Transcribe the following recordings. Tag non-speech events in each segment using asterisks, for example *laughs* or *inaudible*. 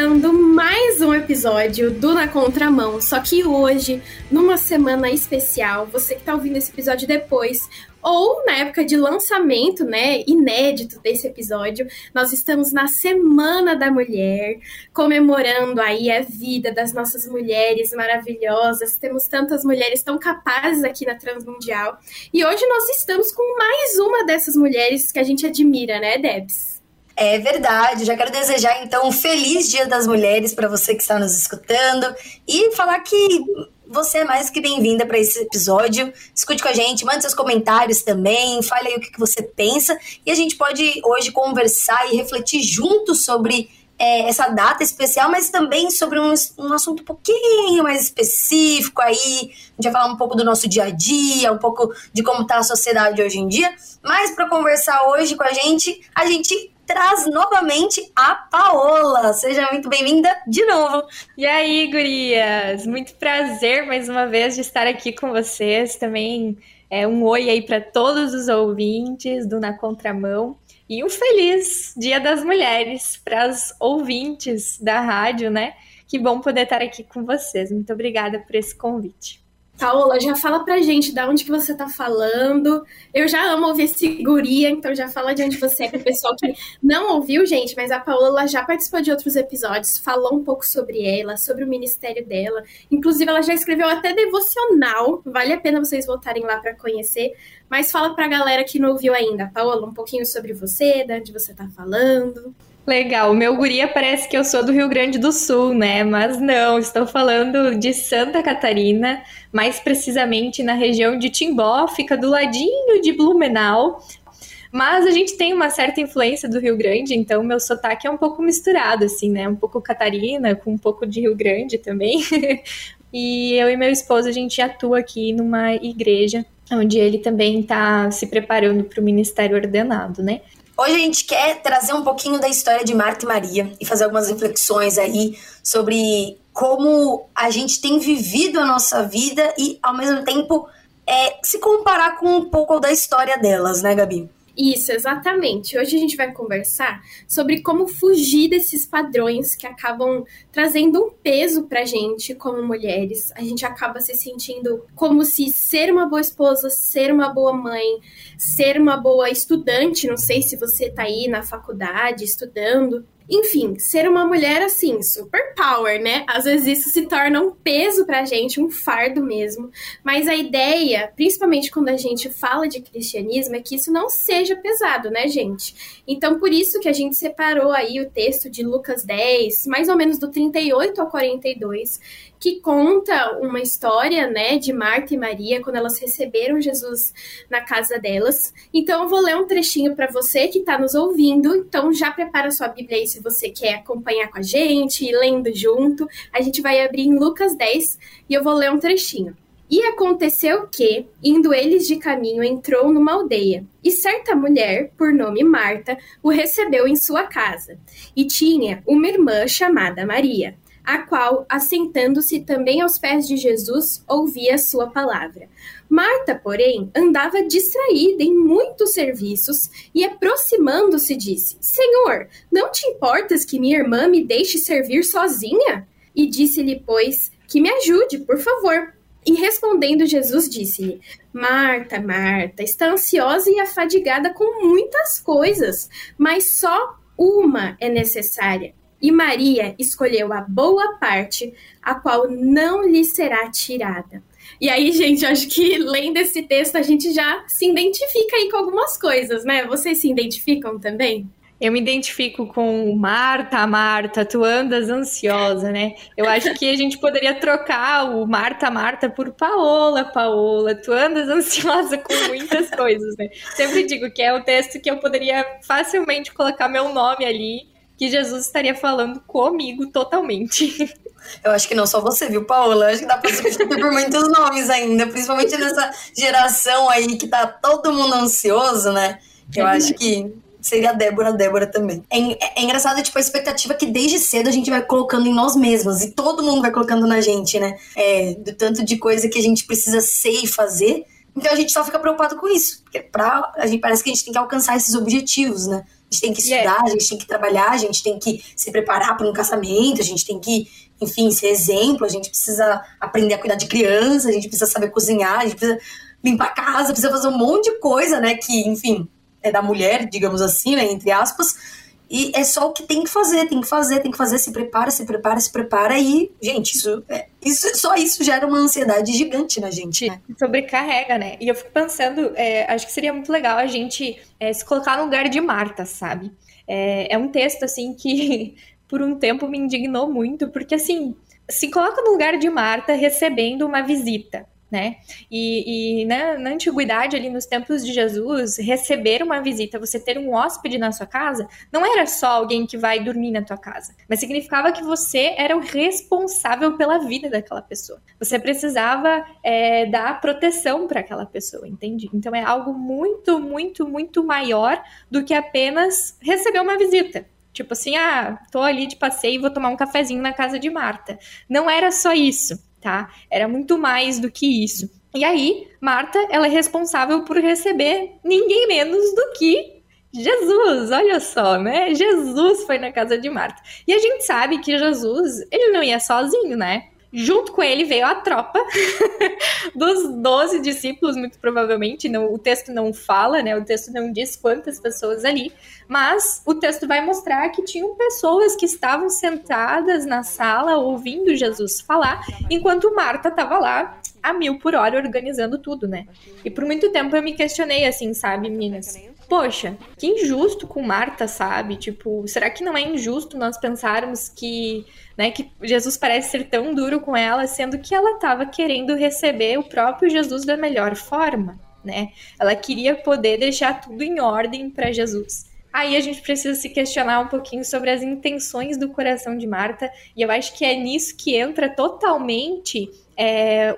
começando mais um episódio do Na Contramão. Só que hoje, numa semana especial, você que tá ouvindo esse episódio depois, ou na época de lançamento, né, inédito desse episódio, nós estamos na Semana da Mulher, comemorando aí a vida das nossas mulheres maravilhosas. Temos tantas mulheres tão capazes aqui na Transmundial. E hoje nós estamos com mais uma dessas mulheres que a gente admira, né, Debs? É verdade. Já quero desejar então um feliz Dia das Mulheres para você que está nos escutando e falar que você é mais que bem-vinda para esse episódio. Escute com a gente, mande seus comentários também, fale aí o que, que você pensa. E a gente pode hoje conversar e refletir juntos sobre é, essa data especial, mas também sobre um, um assunto um pouquinho mais específico aí. A gente vai falar um pouco do nosso dia a dia, um pouco de como está a sociedade hoje em dia. Mas para conversar hoje com a gente, a gente traz novamente a Paola. Seja muito bem-vinda de novo. E aí, gurias? Muito prazer mais uma vez de estar aqui com vocês. Também é um oi aí para todos os ouvintes do Na Contramão. E um feliz Dia das Mulheres para as ouvintes da rádio, né? Que bom poder estar aqui com vocês. Muito obrigada por esse convite. Paola, já fala pra gente de onde que você tá falando. Eu já amo ouvir seguria, então já fala de onde você é pro pessoal que não ouviu, gente, mas a Paola já participou de outros episódios, falou um pouco sobre ela, sobre o ministério dela. Inclusive, ela já escreveu até devocional, vale a pena vocês voltarem lá para conhecer. Mas fala pra galera que não ouviu ainda, Paola, um pouquinho sobre você, de onde você tá falando. Legal, meu guria parece que eu sou do Rio Grande do Sul, né? Mas não, estou falando de Santa Catarina, mais precisamente na região de Timbó, fica do ladinho de Blumenau. Mas a gente tem uma certa influência do Rio Grande, então meu sotaque é um pouco misturado, assim, né? Um pouco Catarina, com um pouco de Rio Grande também. *laughs* e eu e meu esposo, a gente atua aqui numa igreja, onde ele também está se preparando para o ministério ordenado, né? Hoje a gente quer trazer um pouquinho da história de Marta e Maria e fazer algumas reflexões aí sobre como a gente tem vivido a nossa vida e, ao mesmo tempo, é, se comparar com um pouco da história delas, né, Gabi? Isso, exatamente. Hoje a gente vai conversar sobre como fugir desses padrões que acabam trazendo um peso pra gente como mulheres. A gente acaba se sentindo como se ser uma boa esposa, ser uma boa mãe, ser uma boa estudante, não sei se você tá aí na faculdade estudando, enfim, ser uma mulher assim, super power, né? Às vezes isso se torna um peso pra gente, um fardo mesmo. Mas a ideia, principalmente quando a gente fala de cristianismo, é que isso não seja pesado, né, gente? Então, por isso que a gente separou aí o texto de Lucas 10, mais ou menos do 38 ao 42, que conta uma história, né, de Marta e Maria quando elas receberam Jesus na casa delas. Então eu vou ler um trechinho para você que está nos ouvindo. Então já prepara sua Bíblia aí se você quer acompanhar com a gente e lendo junto. A gente vai abrir em Lucas 10 e eu vou ler um trechinho. E aconteceu que, indo eles de caminho, entrou numa aldeia, e certa mulher, por nome Marta, o recebeu em sua casa, e tinha uma irmã chamada Maria a qual, assentando-se também aos pés de Jesus, ouvia sua palavra. Marta, porém, andava distraída em muitos serviços e, aproximando-se, disse: Senhor, não te importas que minha irmã me deixe servir sozinha? E disse-lhe, pois, que me ajude, por favor. E respondendo, Jesus disse-lhe: Marta, Marta, está ansiosa e afadigada com muitas coisas, mas só uma é necessária. E Maria escolheu a boa parte, a qual não lhe será tirada. E aí, gente, acho que lendo esse texto a gente já se identifica aí com algumas coisas, né? Vocês se identificam também? Eu me identifico com Marta, Marta, tu andas ansiosa, né? Eu acho que a gente poderia trocar o Marta, Marta por Paola, Paola, tu andas ansiosa com muitas coisas, né? Sempre digo que é o texto que eu poderia facilmente colocar meu nome ali que Jesus estaria falando comigo totalmente. Eu acho que não só você, viu, Paola? Eu acho que dá pra substituir por muitos nomes ainda, principalmente nessa geração aí que tá todo mundo ansioso, né? Eu é acho que seria a Débora, Débora também. É, é, engraçado, tipo, a expectativa que desde cedo a gente vai colocando em nós mesmos e todo mundo vai colocando na gente, né? É, do tanto de coisa que a gente precisa ser e fazer. Então a gente só fica preocupado com isso, porque pra, a gente parece que a gente tem que alcançar esses objetivos, né? A gente tem que estudar, yeah. a gente tem que trabalhar, a gente tem que se preparar para um casamento, a gente tem que, enfim, ser exemplo, a gente precisa aprender a cuidar de criança, a gente precisa saber cozinhar, a gente precisa limpar a casa, precisa fazer um monte de coisa, né? Que, enfim, é da mulher, digamos assim, né? Entre aspas. E é só o que tem que fazer, tem que fazer, tem que fazer, se prepara, se prepara, se prepara e, gente, isso, é, isso só isso gera uma ansiedade gigante na gente, né? Sobrecarrega, né? E eu fico pensando, é, acho que seria muito legal a gente é, se colocar no lugar de Marta, sabe? É, é um texto, assim, que *laughs* por um tempo me indignou muito, porque, assim, se coloca no lugar de Marta recebendo uma visita né? E, e na, na, antiguidade, ali nos tempos de Jesus, receber uma visita, você ter um hóspede na sua casa, não era só alguém que vai dormir na tua casa, mas significava que você era o responsável pela vida daquela pessoa. Você precisava é, dar proteção para aquela pessoa, entende? Então é algo muito, muito, muito maior do que apenas receber uma visita. Tipo assim, ah, tô ali de passeio e vou tomar um cafezinho na casa de Marta. Não era só isso tá? Era muito mais do que isso. E aí, Marta, ela é responsável por receber ninguém menos do que Jesus, olha só, né? Jesus foi na casa de Marta. E a gente sabe que Jesus, ele não ia sozinho, né? Junto com ele veio a tropa *laughs* dos doze discípulos, muito provavelmente. Não, o texto não fala, né? O texto não diz quantas pessoas ali, mas o texto vai mostrar que tinham pessoas que estavam sentadas na sala ouvindo Jesus falar, enquanto Marta estava lá a mil por hora organizando tudo, né? E por muito tempo eu me questionei assim, sabe, meninas? Poxa, que injusto com Marta, sabe? Tipo, será que não é injusto nós pensarmos que né? Que Jesus parece ser tão duro com ela, sendo que ela estava querendo receber o próprio Jesus da melhor forma, né? Ela queria poder deixar tudo em ordem para Jesus. Aí a gente precisa se questionar um pouquinho sobre as intenções do coração de Marta, e eu acho que é nisso que entra totalmente é,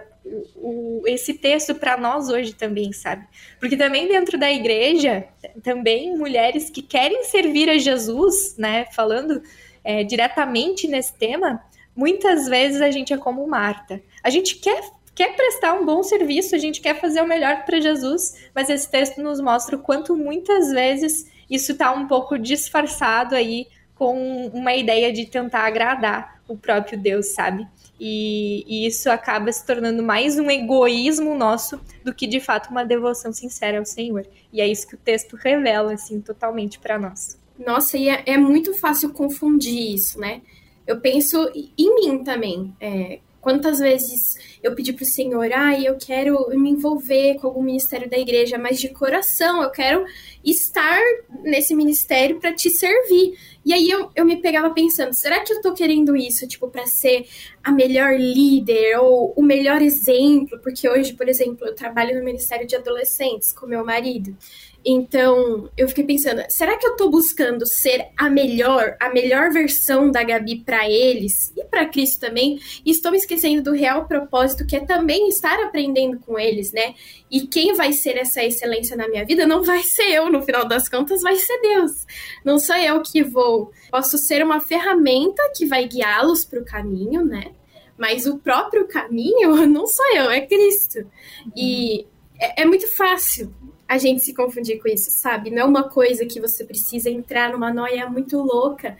o, esse texto para nós hoje também, sabe? Porque também dentro da igreja, também mulheres que querem servir a Jesus, né? Falando é, diretamente nesse tema, muitas vezes a gente é como Marta. A gente quer quer prestar um bom serviço, a gente quer fazer o melhor para Jesus, mas esse texto nos mostra o quanto muitas vezes isso está um pouco disfarçado aí com uma ideia de tentar agradar o próprio Deus, sabe? E, e, isso acaba se tornando mais um egoísmo nosso do que de fato uma devoção sincera ao Senhor. E é isso que o texto revela, assim, totalmente para nós. Nossa, e é, é, muito fácil confundir isso, né? Eu penso em mim também. É, quantas vezes eu pedi para o Senhor, ah, eu quero me envolver com algum ministério da igreja, mas de coração, eu quero estar nesse ministério para te servir. E aí eu, eu me pegava pensando, será que eu estou querendo isso, tipo, para ser a melhor líder ou o melhor exemplo? Porque hoje, por exemplo, eu trabalho no Ministério de Adolescentes com meu marido. Então, eu fiquei pensando, será que eu tô buscando ser a melhor, a melhor versão da Gabi para eles para Cristo também? E estou me esquecendo do real propósito que é também estar aprendendo com eles, né? E quem vai ser essa excelência na minha vida não vai ser eu, no final das contas, vai ser Deus. Não sou eu que vou. Posso ser uma ferramenta que vai guiá-los para o caminho, né? Mas o próprio caminho *laughs* não sou eu, é Cristo. E é, é muito fácil a gente se confundir com isso, sabe? Não é uma coisa que você precisa entrar numa noia muito louca.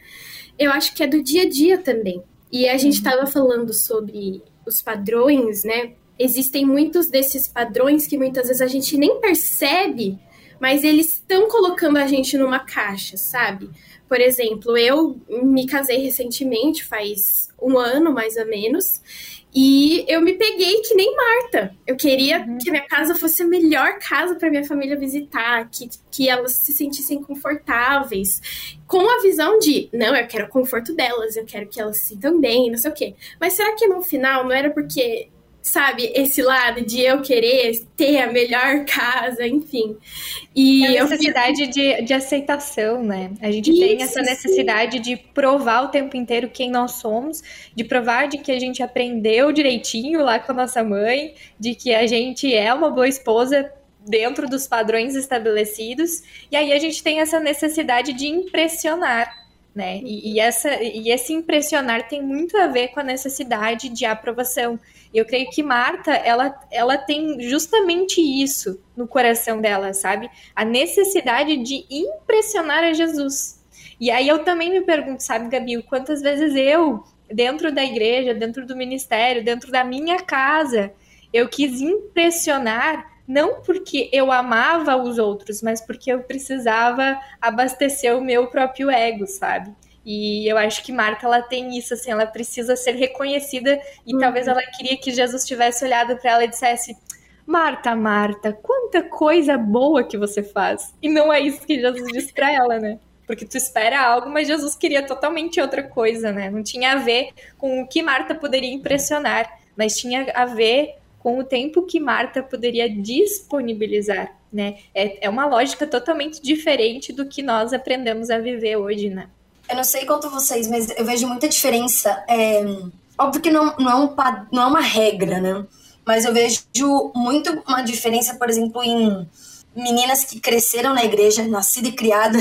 Eu acho que é do dia a dia também. E a gente estava uhum. falando sobre os padrões, né? Existem muitos desses padrões que muitas vezes a gente nem percebe, mas eles estão colocando a gente numa caixa, sabe? Por exemplo, eu me casei recentemente, faz um ano mais ou menos, e eu me peguei que nem Marta. Eu queria uhum. que a minha casa fosse a melhor casa para minha família visitar, que, que elas se sentissem confortáveis, com a visão de, não, eu quero o conforto delas, eu quero que elas se sintam bem, não sei o quê. Mas será que no final não era porque sabe, esse lado de eu querer ter a melhor *laughs* casa, enfim. E a necessidade de, de aceitação, né? A gente Isso, tem essa necessidade sim. de provar o tempo inteiro quem nós somos, de provar de que a gente aprendeu direitinho lá com a nossa mãe, de que a gente é uma boa esposa dentro dos padrões estabelecidos, e aí a gente tem essa necessidade de impressionar né? E, e, essa, e esse impressionar tem muito a ver com a necessidade de aprovação. Eu creio que Marta, ela, ela tem justamente isso no coração dela, sabe? A necessidade de impressionar a Jesus. E aí eu também me pergunto, sabe, Gabi, quantas vezes eu, dentro da igreja, dentro do ministério, dentro da minha casa, eu quis impressionar não porque eu amava os outros, mas porque eu precisava abastecer o meu próprio ego, sabe? E eu acho que Marta ela tem isso assim, ela precisa ser reconhecida e uhum. talvez ela queria que Jesus tivesse olhado para ela e dissesse: "Marta, Marta, quanta coisa boa que você faz". E não é isso que Jesus disse para ela, né? Porque tu espera algo, mas Jesus queria totalmente outra coisa, né? Não tinha a ver com o que Marta poderia impressionar, mas tinha a ver com o tempo que Marta poderia disponibilizar, né? É, é uma lógica totalmente diferente do que nós aprendemos a viver hoje, né? Eu não sei quanto vocês, mas eu vejo muita diferença. É, óbvio que não, não, é um, não é uma regra, né? Mas eu vejo muito uma diferença, por exemplo, em meninas que cresceram na igreja, nascida e criada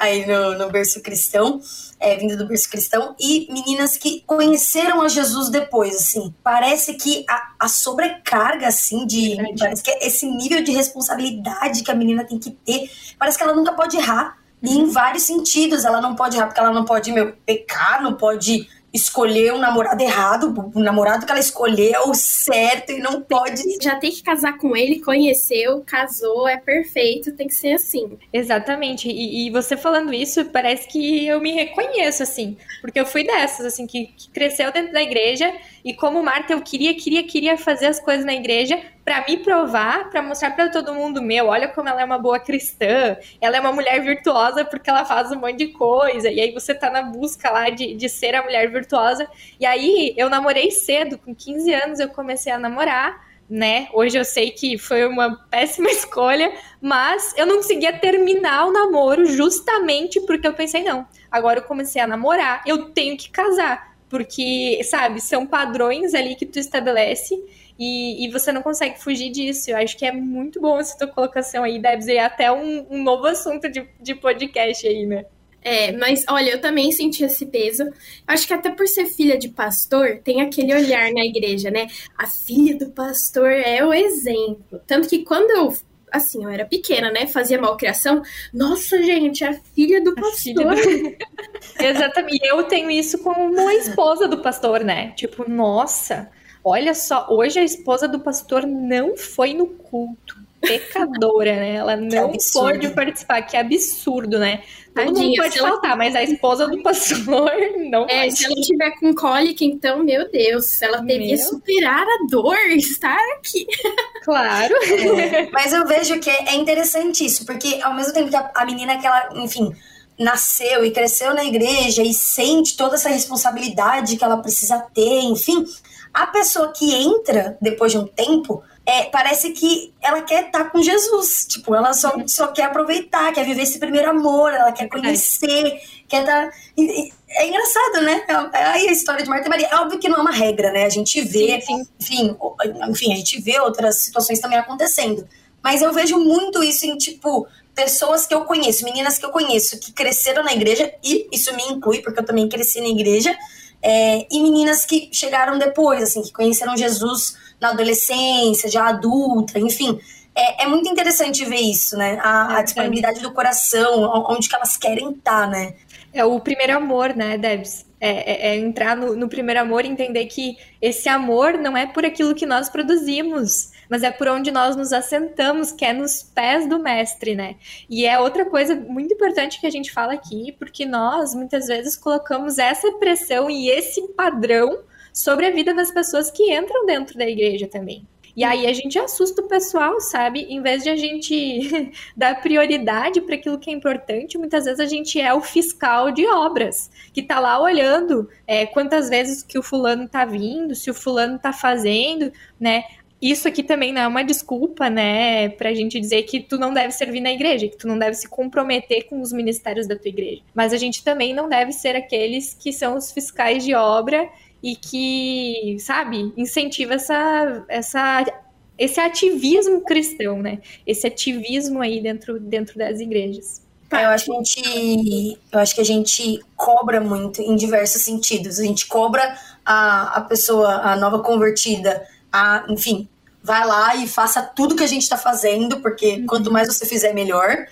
aí no, no berço cristão, é, vindo do berço cristão, e meninas que conheceram a Jesus depois, assim. Parece que a, a sobrecarga, assim, de. Parece que esse nível de responsabilidade que a menina tem que ter, parece que ela nunca pode errar. E em vários sentidos, ela não pode errar, porque ela não pode, meu, pecar, não pode escolher um namorado errado, o namorado que ela escolheu certo e não pode. Já tem que casar com ele, conheceu, casou, é perfeito, tem que ser assim. Exatamente. E, e você falando isso, parece que eu me reconheço, assim, porque eu fui dessas, assim, que, que cresceu dentro da igreja e como Marta, eu queria, queria, queria fazer as coisas na igreja para me provar, para mostrar para todo mundo, meu, olha como ela é uma boa cristã, ela é uma mulher virtuosa porque ela faz um monte de coisa, e aí você tá na busca lá de, de ser a mulher virtuosa. E aí eu namorei cedo, com 15 anos eu comecei a namorar, né? Hoje eu sei que foi uma péssima *laughs* escolha, mas eu não conseguia terminar o namoro justamente porque eu pensei, não, agora eu comecei a namorar, eu tenho que casar porque, sabe, são padrões ali que tu estabelece e, e você não consegue fugir disso. Eu acho que é muito bom essa tua colocação aí, deve ser até um, um novo assunto de, de podcast aí, né? É, mas olha, eu também senti esse peso. Acho que até por ser filha de pastor, tem aquele olhar na igreja, né? A filha do pastor é o exemplo. Tanto que quando eu assim, eu era pequena, né? Fazia malcriação. Nossa, gente, a filha do a pastor. Filha do... *laughs* *laughs* Exatamente. Eu tenho isso como a esposa do pastor, né? Tipo, nossa, olha só, hoje a esposa do pastor não foi no culto pecadora, né? Ela não pôde participar, que absurdo, né? Todo Tadinha, mundo pode faltar, ela... mas a esposa do pastor *laughs* não É, pode. se ela tiver com cólica, então, meu Deus, ela devia meu... superar a dor, *laughs* estar aqui. Claro. *laughs* É, mas eu vejo que é interessante isso, porque ao mesmo tempo que a, a menina que ela, enfim, nasceu e cresceu na igreja e sente toda essa responsabilidade que ela precisa ter, enfim, a pessoa que entra depois de um tempo é, parece que ela quer estar tá com Jesus. Tipo, ela só, só quer aproveitar, quer viver esse primeiro amor, ela quer conhecer, quer estar. Tá... É engraçado, né? É, é aí a história de Marta e Maria. É óbvio que não é uma regra, né? A gente vê, sim, sim. Enfim, enfim, a gente vê outras situações também acontecendo. Mas eu vejo muito isso em, tipo, pessoas que eu conheço, meninas que eu conheço, que cresceram na igreja, e isso me inclui, porque eu também cresci na igreja, é, e meninas que chegaram depois, assim, que conheceram Jesus na adolescência, já adulta, enfim. É, é muito interessante ver isso, né? A, a, disponibilidade do coração, onde que elas querem estar, né? É o primeiro amor, né, Debs? É, é, é entrar no, no, primeiro amor e entender que esse amor não é por aquilo que nós produzimos, mas é por onde nós nos assentamos, que é nos pés do mestre, né? E é outra coisa muito importante que a gente fala aqui, porque nós muitas vezes colocamos essa pressão e esse padrão sobre a vida das pessoas que entram dentro da igreja também. E aí a gente assusta o pessoal, sabe? Em vez de a gente *laughs* dar prioridade para aquilo que é importante, muitas vezes a gente é o fiscal de obras, que tá lá olhando é, quantas vezes que o fulano tá vindo, se o fulano tá fazendo, né? Isso aqui também não é uma desculpa, né, pra gente dizer que tu não deve servir na igreja, que tu não deve se comprometer com os ministérios da tua igreja. Mas a gente também não deve ser aqueles que são os fiscais de obra e que, sabe, incentiva essa, essa, esse ativismo cristão, né? Esse ativismo aí dentro, dentro das igrejas. eu acho que a gente, eu acho que a gente cobra muito em diversos sentidos. A gente cobra a, a pessoa, a nova convertida, a, enfim, vai lá e faça tudo que a gente está fazendo, porque uhum. quanto mais você fizer, melhor.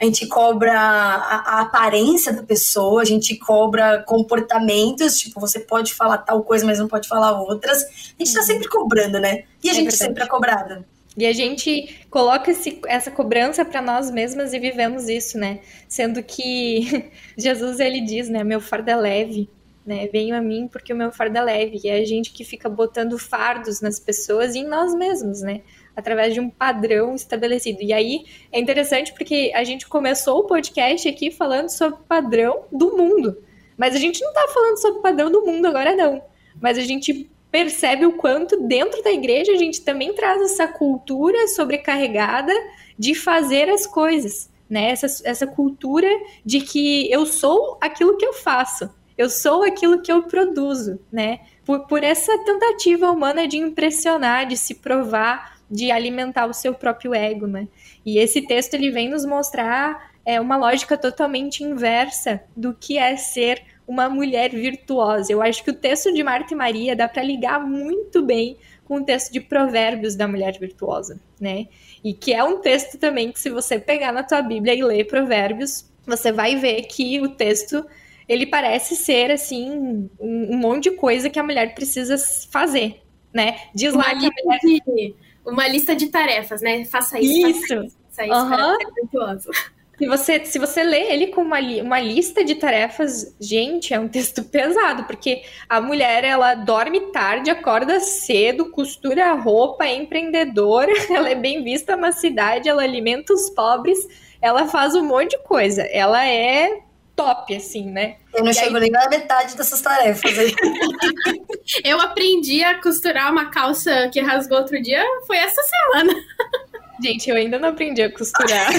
A gente cobra a, a, aparência da pessoa, a gente cobra comportamentos, tipo, você pode falar tal coisa, mas não pode falar outras. A gente está uhum. sempre cobrando, né? E a é gente verdade. sempre é cobrada. E a gente coloca esse, essa cobrança para nós mesmas e vivemos isso, né? Sendo que *laughs* Jesus ele diz, né, meu fardo é leve, né? Venham a mim porque o meu fardo é leve. E é a gente que fica botando fardos nas pessoas e em nós mesmos, né? Através de um padrão estabelecido. E aí é interessante porque a gente começou o podcast aqui falando sobre padrão do mundo. Mas a gente não tá falando sobre padrão do mundo agora, não. Mas a gente percebe o quanto dentro da igreja a gente também traz essa cultura sobrecarregada de fazer as coisas, né? Essa, essa cultura de que eu sou aquilo que eu faço, eu sou aquilo que eu produzo, né? Por, por essa tentativa humana de impressionar, de se provar, de alimentar o seu próprio ego, né? E esse texto ele vem nos mostrar é, uma lógica totalmente inversa do que é ser uma mulher virtuosa. Eu acho que o texto de Marta e Maria dá para ligar muito bem com o texto de Provérbios da mulher virtuosa, né? E que é um texto também que se você pegar na tua Bíblia e ler Provérbios, você vai ver que o texto ele parece ser assim um, um monte de coisa que a mulher precisa fazer, né? Diz lá que mulher... de, uma lista de tarefas, né? Faça isso. Isso. Faça isso, faça isso uhum. virtuoso. Se você, se você lê ele com uma, uma lista de tarefas, gente, é um texto *laughs* pesado, porque a mulher, ela dorme tarde, acorda cedo, costura a roupa, é empreendedora, *laughs* ela é bem vista na cidade, ela alimenta os pobres, ela faz um monte de coisa. Ela é top, assim, né? Eu não e chego aí... nem na metade dessas tarefas aí. *laughs* eu aprendi a costurar uma calça que rasgou outro dia, foi essa semana. *laughs* Gente, eu ainda não aprendi a costurar.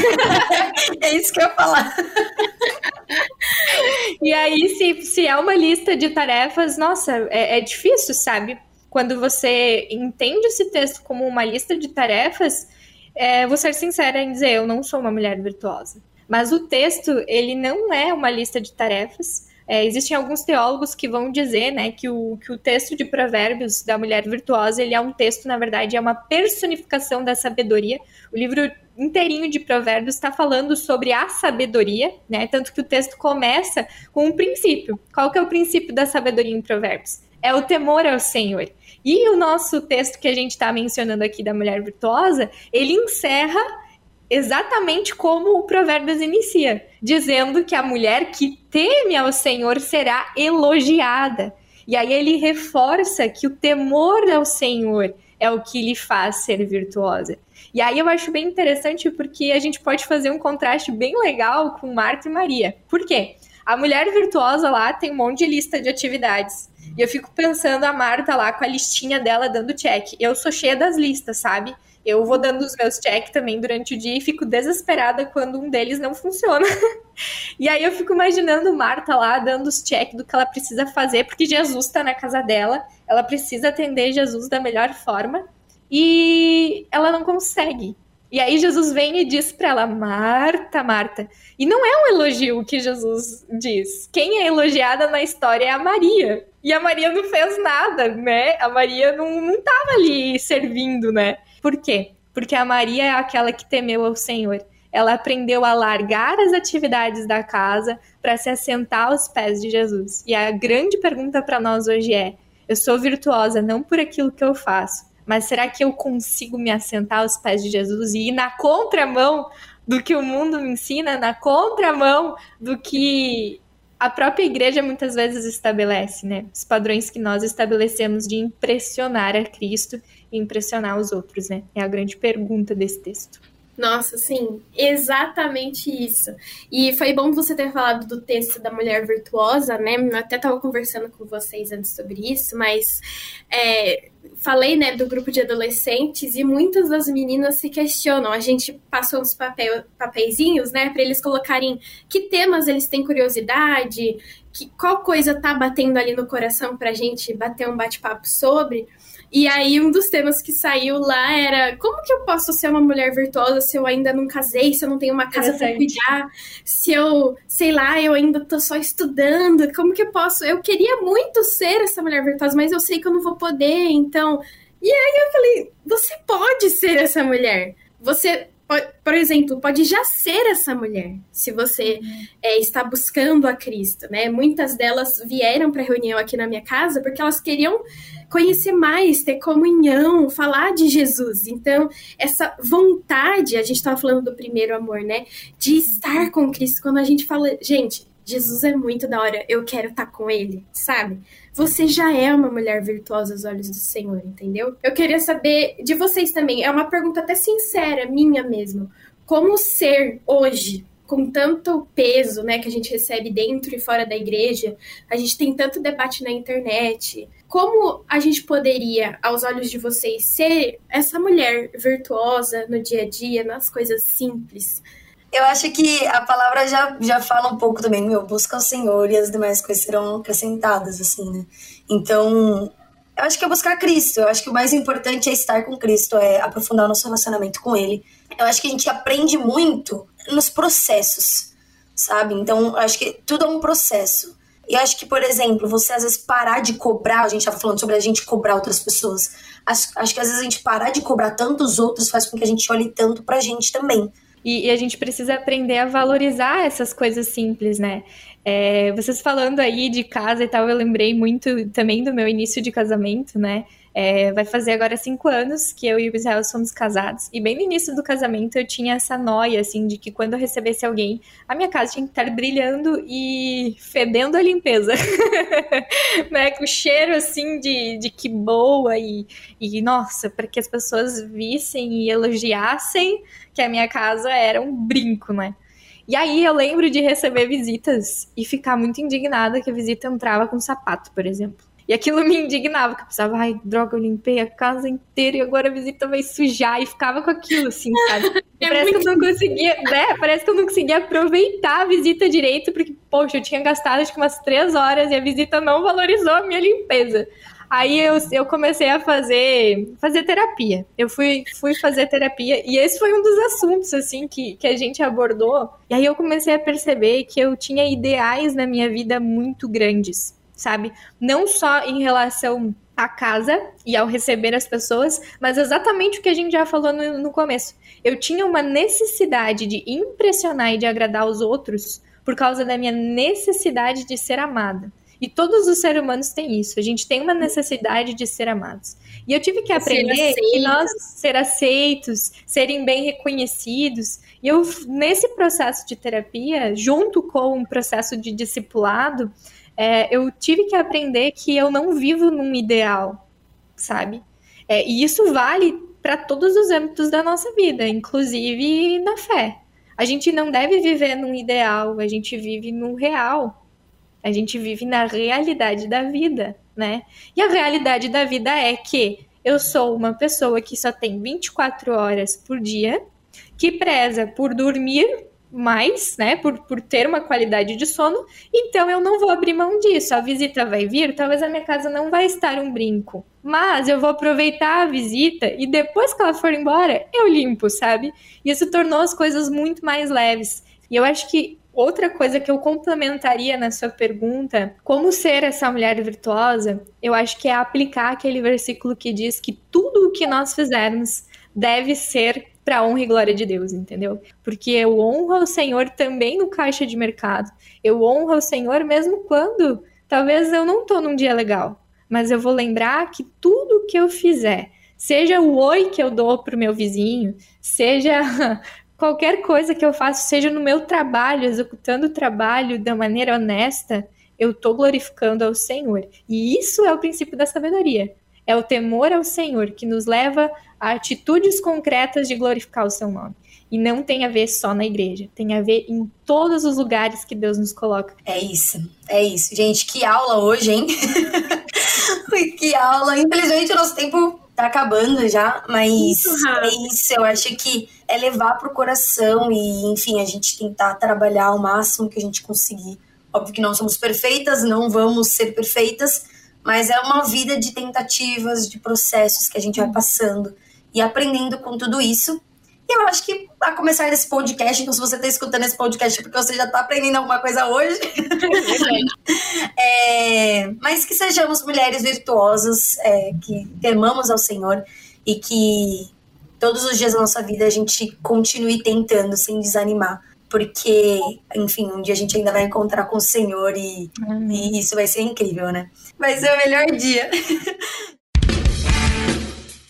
*laughs* é isso que eu ia falar. e aí, se, se é uma lista de tarefas, nossa, é, é difícil, sabe? Quando você entende esse texto como uma lista de tarefas, é, vou ser sincera em dizer, eu não sou uma mulher virtuosa. Mas o texto, ele não é uma lista de tarefas, é, existem alguns teólogos que vão dizer né, que, o, que o texto de Provérbios da mulher virtuosa ele é um texto, na verdade, é uma personificação da sabedoria. O livro inteirinho de Provérbios está falando sobre a sabedoria, né? Tanto que o texto começa com um princípio. Qual que é o princípio da sabedoria em Provérbios? É o temor ao Senhor. E o nosso texto que a gente está mencionando aqui da mulher virtuosa, ele encerra exatamente como o Provérbios inicia, dizendo que a mulher que teme ao Senhor será elogiada. E aí ele reforça que o temor ao Senhor é o que lhe faz ser virtuosa. E aí eu acho bem interessante porque a gente pode fazer um contraste bem legal com Marta e Maria. Por quê? A mulher virtuosa lá tem um monte de lista de atividades. E eu fico pensando a Marta lá com a listinha dela dando check. Eu sou cheia das listas, sabe? Eu vou dando os meus check também durante o dia e fico desesperada quando um deles não funciona. *laughs* e aí eu fico imaginando Marta lá dando os check do que ela precisa fazer, porque Jesus está na casa dela, ela precisa atender Jesus da melhor forma e ela não consegue. E aí Jesus vem e diz para ela, Marta, Marta. E não é um elogio que Jesus diz. Quem é elogiada na história é a Maria. E a Maria não fez nada, né? A Maria não, não tava ali servindo, né? Por quê? Porque a Maria é aquela que temeu ao Senhor. Ela aprendeu a largar as atividades da casa para se assentar aos pés de Jesus. E a grande pergunta para nós hoje é: eu sou virtuosa não por aquilo que eu faço, mas será que eu consigo me assentar aos pés de Jesus e ir na contramão do que o mundo me ensina, na contramão do que a própria igreja muitas vezes estabelece, né? Os padrões que nós estabelecemos de impressionar a Cristo impressionar os outros, né? É a grande pergunta desse texto. Nossa, sim, exatamente isso. E foi bom você ter falado do texto da mulher virtuosa, né? Eu até estava conversando com vocês antes sobre isso, mas é, falei, né, do grupo de adolescentes e muitas das meninas se questionam. A gente passou uns papel, papeizinhos, né, para eles colocarem que temas eles têm curiosidade, que, qual coisa tá batendo ali no coração pra gente bater um bate-papo sobre. E aí, um dos temas que saiu lá era como que eu posso ser uma mulher virtuosa se eu ainda não casei, se eu não tenho uma casa para cuidar, se eu, sei lá, eu ainda tô só estudando, como que eu posso? Eu queria muito ser essa mulher virtuosa, mas eu sei que eu não vou poder, então. E aí eu falei, você pode ser essa mulher. Você por exemplo, pode já ser essa mulher, se você é, está buscando a Cristo, né? Muitas delas vieram para a reunião aqui na minha casa porque elas queriam conhecer mais, ter comunhão, falar de Jesus. Então, essa vontade, a gente estava falando do primeiro amor, né? De estar com Cristo. Quando a gente fala, gente, Jesus é muito da hora, eu quero estar tá com ele, sabe? Você já é uma mulher virtuosa aos olhos do Senhor, entendeu? Eu queria saber de vocês também, é uma pergunta até sincera, minha mesmo. Como ser hoje, com tanto peso, né, que a gente recebe dentro e fora da igreja, a gente tem tanto debate na internet. Como a gente poderia, aos olhos de vocês, ser essa mulher virtuosa no dia a dia, nas coisas simples? Eu acho que a palavra já, já fala um pouco também, meu, busca o Senhor e as demais coisas serão acrescentadas, assim, né? Então, eu acho que é buscar Cristo. Eu acho que o mais importante é estar com Cristo, é aprofundar o nosso relacionamento com Ele. Eu acho que a gente aprende muito nos processos, sabe? Então, acho que tudo é um processo. E acho que, por exemplo, você às vezes parar de cobrar, a gente tá falando sobre a gente cobrar outras pessoas. Acho, acho que às vezes a gente parar de cobrar tantos outros faz com que a gente olhe tanto pra gente também. E, e, a gente precisa aprender a valorizar essas coisas simples, né? É, vocês falando aí de casa e tal, eu lembrei muito também do meu início de casamento, né? É, vai fazer agora cinco anos que eu e o Israel somos casados. E bem no início do casamento eu tinha essa noia, assim, de que quando eu recebesse alguém, a minha casa tinha que estar brilhando e fedendo a limpeza. *laughs* né? Com cheiro, assim, de, de que boa e, e nossa, para que as pessoas vissem e elogiassem que a minha casa era um brinco, né? E aí eu lembro de receber visitas e ficar muito indignada que a visita entrava com sapato, por exemplo. E aquilo me indignava, que eu pensava, ai, droga, eu limpei a casa inteira e agora a visita vai sujar. E ficava com aquilo, assim, sabe? *laughs* É parece muito... que eu não conseguia, né? Parece que eu não conseguia aproveitar a visita direito, porque, poxa, eu tinha gastado acho que umas três horas e a visita não valorizou a minha limpeza. Aí eu, eu comecei a fazer, fazer terapia. Eu fui, fui fazer terapia e esse foi um dos assuntos, assim, que, que a gente abordou. E aí eu comecei a perceber que eu tinha ideais na minha vida muito grandes sabe? Não só em relação à casa e ao receber as pessoas, mas exatamente o que a gente já falou no, no começo. Eu tinha uma necessidade de impressionar e de agradar os outros por causa da minha necessidade de ser amada. E todos os seres humanos têm isso. A gente tem uma necessidade de ser amados. E eu tive que aprender que nós ser aceitos, serem bem reconhecidos. E eu nesse processo de terapia, junto com um processo de discipulado, é, eu tive que aprender que eu não vivo num ideal, sabe? É, e isso vale para todos os âmbitos da nossa vida, inclusive na fé. A gente não deve viver num ideal, a gente vive num real. A gente vive na realidade da vida, né? E a realidade da vida é que eu sou uma pessoa que só tem 24 horas por dia, que preza por dormir mais, né, por, por ter uma qualidade de sono, então eu não vou abrir mão disso. A visita vai vir, talvez a minha casa não vai estar um brinco, mas eu vou aproveitar a visita e depois que ela for embora, eu limpo, sabe? Isso tornou as coisas muito mais leves. E eu acho que outra coisa que eu complementaria na sua pergunta, como ser essa mulher virtuosa, eu acho que é aplicar aquele versículo que diz que tudo o que nós fizermos deve ser para honra e glória de Deus, entendeu? Porque eu honro ao Senhor também no caixa de mercado. Eu honro ao Senhor mesmo quando talvez eu não tô num dia legal, mas eu vou lembrar que tudo que eu fizer, seja o oi que eu dou pro meu vizinho, seja *laughs* qualquer coisa que eu faço, seja no meu trabalho, executando o trabalho da maneira honesta, eu tô glorificando ao Senhor. E isso é o princípio da sabedoria. É o temor ao Senhor que nos leva a atitudes concretas de glorificar o seu nome. E não tem a ver só na igreja, tem a ver em todos os lugares que Deus nos coloca. É isso, é isso. Gente, que aula hoje, hein? *laughs* que aula. Infelizmente, o nosso tempo tá acabando já, mas é isso. Eu acho que é levar pro coração e, enfim, a gente tentar trabalhar o máximo que a gente conseguir Óbvio que não somos perfeitas, não vamos ser perfeitas, mas é uma vida de tentativas, de processos que a gente vai passando e aprendendo com tudo isso. E eu acho que a começar desse podcast, então se você está escutando esse podcast é porque você já está aprendendo alguma coisa hoje. *laughs* é, mas que sejamos mulheres virtuosas, é, que temamos ao Senhor e que todos os dias da nossa vida a gente continue tentando sem desanimar. Porque, enfim, um dia a gente ainda vai encontrar com o Senhor e, e isso vai ser incrível, né? Vai ser o melhor dia. *laughs*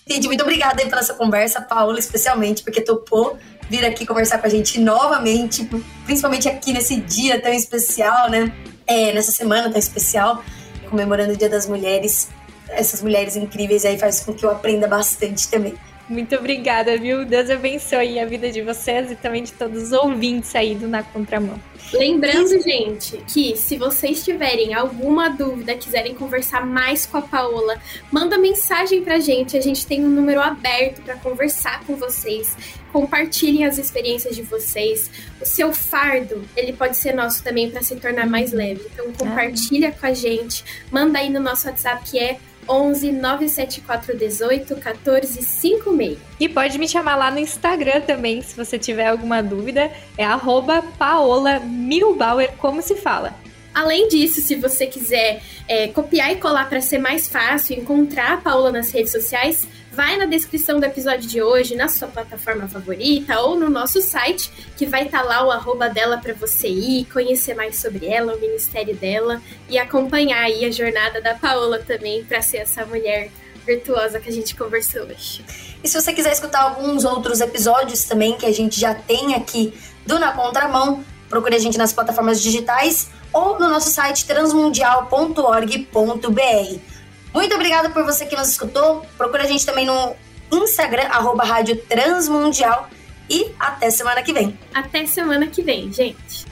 Gente, muito obrigada aí pela essa conversa, Paula, especialmente, porque topou vir aqui conversar com a gente novamente, principalmente aqui nesse dia tão especial, né? É, nessa semana tão especial, comemorando o Dia das Mulheres. Essas mulheres incríveis aí faz com que eu aprenda bastante também. Muito obrigada, viu? Deus abençoe a vida de vocês e também de todos os ouvintes aí do Na Contramão. Lembrando, gente, que se vocês tiverem alguma dúvida, quiserem conversar mais com a Paola, manda mensagem pra gente. A gente tem um número aberto para conversar com vocês. Compartilhem as experiências de vocês. O seu fardo, ele pode ser nosso também para se tornar mais leve. Então compartilha ah. com a gente. Manda aí no nosso WhatsApp que é 11 974 18 14 56. E pode me chamar lá no Instagram também, se você tiver alguma dúvida. É arroba Paola Milbauer, como se fala. Além disso, se você quiser é, copiar e colar para ser mais fácil encontrar a Paola nas redes sociais, vai na descrição do episódio de hoje, na sua plataforma favorita ou no nosso site, que vai estar tá lá o arroba dela para você ir, conhecer mais sobre ela, o ministério dela e acompanhar aí a jornada da Paola também para ser essa mulher virtuosa que a gente conversou hoje. E se você quiser escutar alguns outros episódios também que a gente já tem aqui do Na Contramão, procure a gente nas plataformas digitais ou no nosso site transmundial.org.br. Muito obrigada por você que nos escutou. Procura a gente também no Instagram, arroba Rádio Transmundial. E até semana que vem. Até semana que vem, gente.